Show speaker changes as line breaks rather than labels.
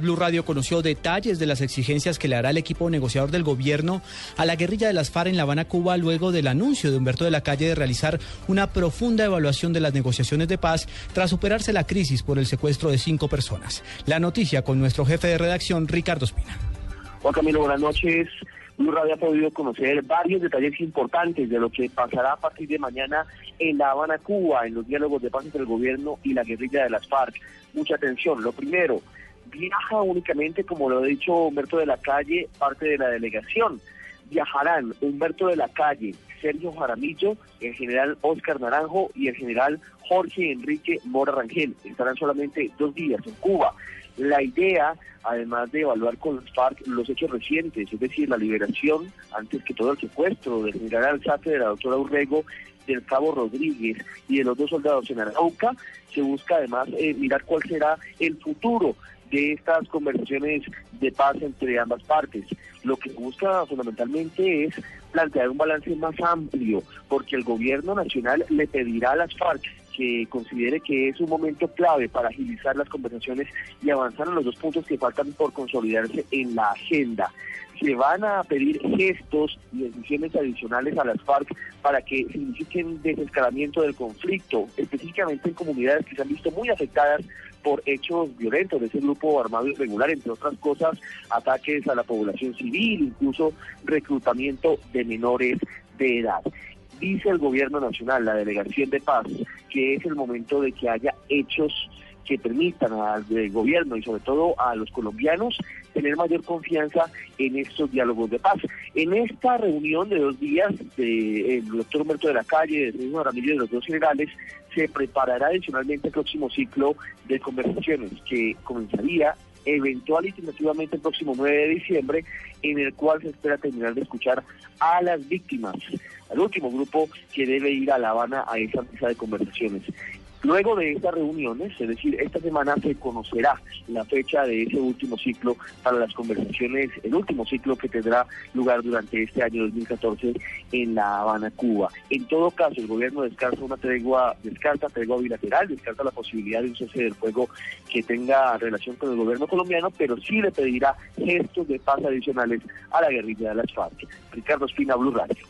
Blue Radio conoció detalles de las exigencias que le hará el equipo negociador del gobierno a la guerrilla de las FARC en La Habana, Cuba, luego del anuncio de Humberto de la Calle de realizar una profunda evaluación de las negociaciones de paz tras superarse la crisis por el secuestro de cinco personas. La noticia con nuestro jefe de redacción, Ricardo Espina.
Juan Camilo, buenas noches. Blue Radio ha podido conocer varios detalles importantes de lo que pasará a partir de mañana en La Habana, Cuba, en los diálogos de paz entre el gobierno y la guerrilla de las FARC. Mucha atención. Lo primero, viaja únicamente, como lo ha dicho Humberto de la Calle, parte de la delegación. Viajarán Humberto de la Calle, Sergio Jaramillo, el general Oscar Naranjo y el general Jorge Enrique Mora Rangel. Estarán solamente dos días en Cuba. La idea, además de evaluar con los FARC los hechos recientes, es decir, la liberación, antes que todo el secuestro del general Alzate, de la doctora Urrego, del cabo Rodríguez y de los dos soldados en Arauca, se busca además eh, mirar cuál será el futuro de estas conversaciones de paz entre ambas partes. Lo que busca fundamentalmente es plantear un balance más amplio, porque el gobierno nacional le pedirá a las FARC que considere que es un momento clave para agilizar las conversaciones y avanzar en los dos puntos que faltan por consolidarse en la agenda. Se van a pedir gestos y decisiones adicionales a las FARC para que signifiquen desescalamiento del conflicto, específicamente en comunidades que se han visto muy afectadas por hechos violentos de ese grupo armado irregular, entre otras cosas, ataques a la población civil, incluso reclutamiento de menores de edad. Dice el gobierno nacional, la delegación de paz, que es el momento de que haya hechos que permitan al gobierno y sobre todo a los colombianos tener mayor confianza en estos diálogos de paz. En esta reunión de dos días del doctor Humberto de la Calle, de Sergio Ramírez de los dos generales, se preparará adicionalmente el próximo ciclo de conversaciones que comenzaría eventual y tentativamente el próximo 9 de diciembre, en el cual se espera terminar de escuchar a las víctimas, al último grupo que debe ir a La Habana a esa mesa de conversaciones. Luego de estas reuniones, es decir, esta semana se conocerá la fecha de ese último ciclo para las conversaciones, el último ciclo que tendrá lugar durante este año 2014 en La Habana, Cuba. En todo caso, el gobierno descarta una tregua, descarta tregua bilateral, descarta la posibilidad de un cese del fuego que tenga relación con el gobierno colombiano, pero sí le pedirá gestos de paz adicionales a la guerrilla de las FARC. Ricardo Espina, Blue Radio.